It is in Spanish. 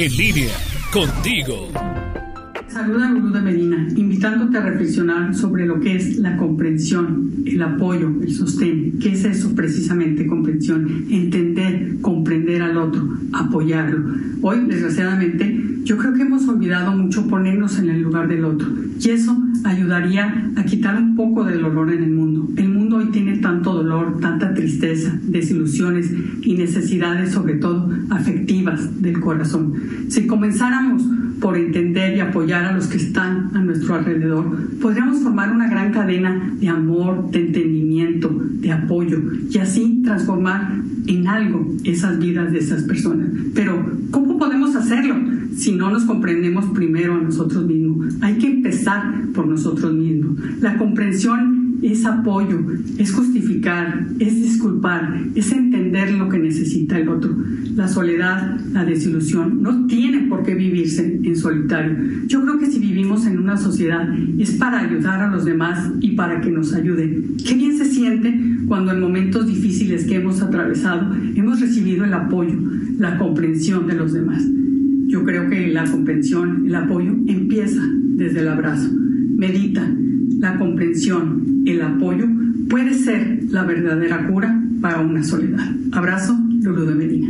En línea, contigo. Saluda Lulú de Medina, invitándote a reflexionar sobre lo que es la comprensión, el apoyo, el sostén. ¿Qué es eso precisamente, comprensión? Entender, comprender al otro, apoyarlo. Hoy, desgraciadamente, yo creo que hemos olvidado mucho ponernos en el lugar del otro y eso ayudaría a quitar un poco del dolor en el mundo. El mundo hoy tiene tanto dolor, tanta tristeza, desilusiones y necesidades, sobre todo afectivas del corazón. Si comenzáramos por entender y apoyar a los que están a nuestro alrededor, podríamos formar una gran cadena de amor, de entendimiento, de apoyo y así transformar en algo esas vidas de esas personas. Pero, ¿cómo podemos hacerlo si no nos comprendemos primero a nosotros mismos? Hay que empezar por nosotros mismos. La comprensión es apoyo, es justificar, es disculpar, es entender lo que necesita el otro. La soledad, la desilusión, no tiene por qué vivirse en solitario. Yo creo que si vivimos en una sociedad es para ayudar a los demás y para que nos ayuden. Qué bien se siente cuando en momentos difíciles que hemos atravesado hemos recibido el apoyo, la comprensión de los demás. Yo creo que la comprensión, el apoyo empieza desde el abrazo. Medita, la comprensión, el apoyo puede ser la verdadera cura para una soledad. Abrazo, Lulu de Medina.